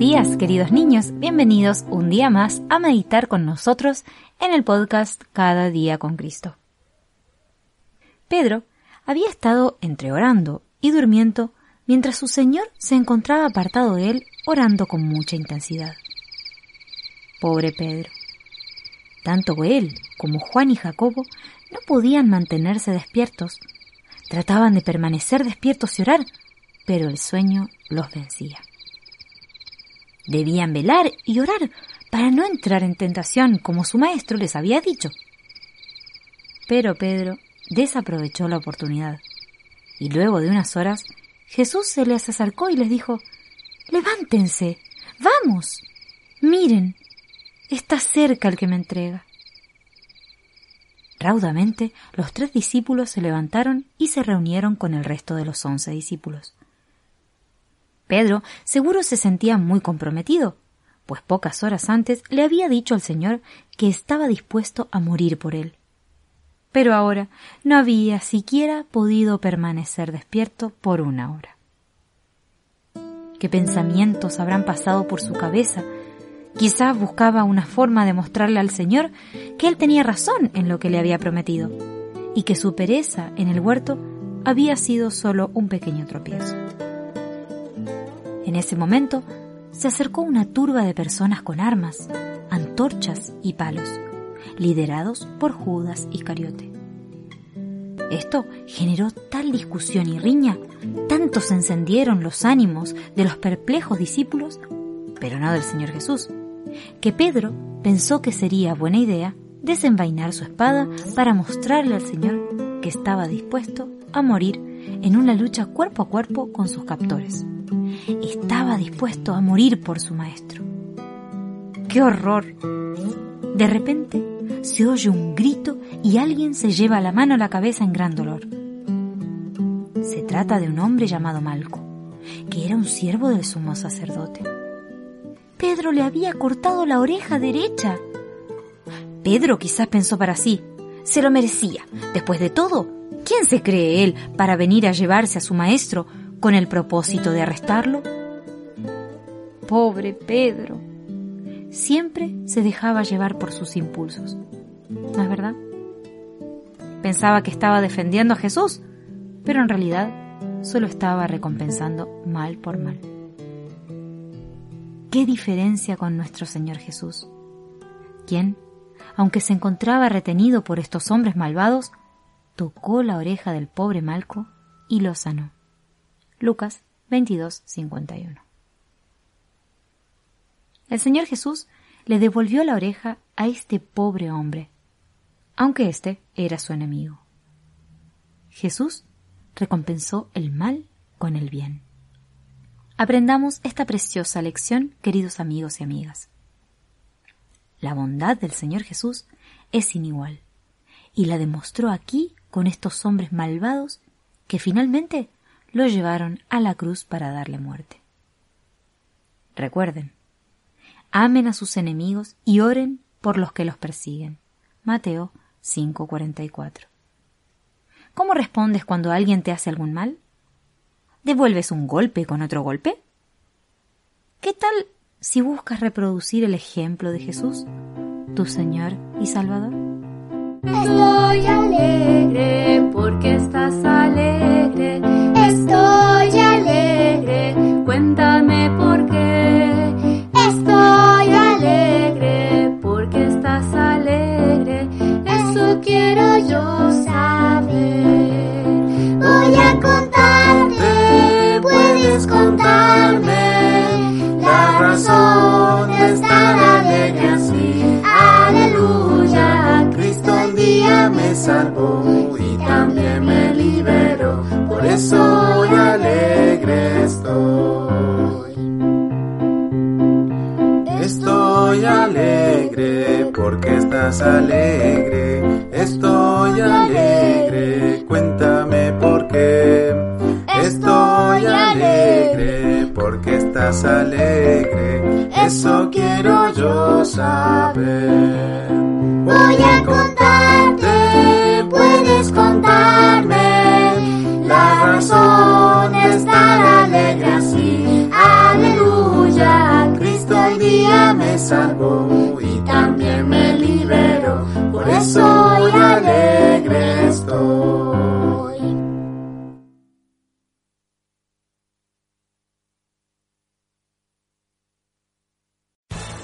días, queridos niños. Bienvenidos un día más a meditar con nosotros en el podcast Cada día con Cristo. Pedro había estado entre orando y durmiendo mientras su Señor se encontraba apartado de él orando con mucha intensidad. Pobre Pedro. Tanto él como Juan y Jacobo no podían mantenerse despiertos. Trataban de permanecer despiertos y orar, pero el sueño los vencía. Debían velar y orar para no entrar en tentación como su maestro les había dicho. Pero Pedro desaprovechó la oportunidad y luego de unas horas Jesús se les acercó y les dijo, Levántense, vamos, miren, está cerca el que me entrega. Raudamente los tres discípulos se levantaron y se reunieron con el resto de los once discípulos. Pedro seguro se sentía muy comprometido, pues pocas horas antes le había dicho al Señor que estaba dispuesto a morir por él. Pero ahora no había siquiera podido permanecer despierto por una hora. ¿Qué pensamientos habrán pasado por su cabeza? Quizás buscaba una forma de mostrarle al Señor que él tenía razón en lo que le había prometido y que su pereza en el huerto había sido solo un pequeño tropiezo. En ese momento se acercó una turba de personas con armas, antorchas y palos, liderados por Judas Iscariote. Esto generó tal discusión y riña, tanto se encendieron los ánimos de los perplejos discípulos, pero no del Señor Jesús, que Pedro pensó que sería buena idea desenvainar su espada para mostrarle al Señor que estaba dispuesto a morir en una lucha cuerpo a cuerpo con sus captores. Estaba dispuesto a morir por su maestro. ¡Qué horror! De repente se oye un grito y alguien se lleva la mano a la cabeza en gran dolor. Se trata de un hombre llamado Malco, que era un siervo del sumo sacerdote. Pedro le había cortado la oreja derecha. Pedro quizás pensó para sí, se lo merecía. Después de todo, ¿quién se cree él para venir a llevarse a su maestro con el propósito de arrestarlo? Pobre Pedro. Siempre se dejaba llevar por sus impulsos. ¿No es verdad? Pensaba que estaba defendiendo a Jesús, pero en realidad solo estaba recompensando mal por mal. ¿Qué diferencia con nuestro Señor Jesús? Quien, aunque se encontraba retenido por estos hombres malvados, tocó la oreja del pobre Malco y lo sanó. Lucas 22, 51. El Señor Jesús le devolvió la oreja a este pobre hombre, aunque éste era su enemigo. Jesús recompensó el mal con el bien. Aprendamos esta preciosa lección, queridos amigos y amigas. La bondad del Señor Jesús es sin igual, y la demostró aquí con estos hombres malvados que finalmente lo llevaron a la cruz para darle muerte. Recuerden, amen a sus enemigos y oren por los que los persiguen. Mateo 5:44. ¿Cómo respondes cuando alguien te hace algún mal? ¿Devuelves un golpe con otro golpe? ¿Qué tal si buscas reproducir el ejemplo de Jesús, tu Señor y Salvador? Voy a contarte puedes contarme. La razón tan alegre sí Aleluya Cristo un día me salvó y también me liberó. Por eso alegre estoy. Estoy alegre porque estás alegre estoy alegre, cuéntame por qué. Estoy alegre porque estás alegre, eso quiero yo saber. Voy a contarte, puedes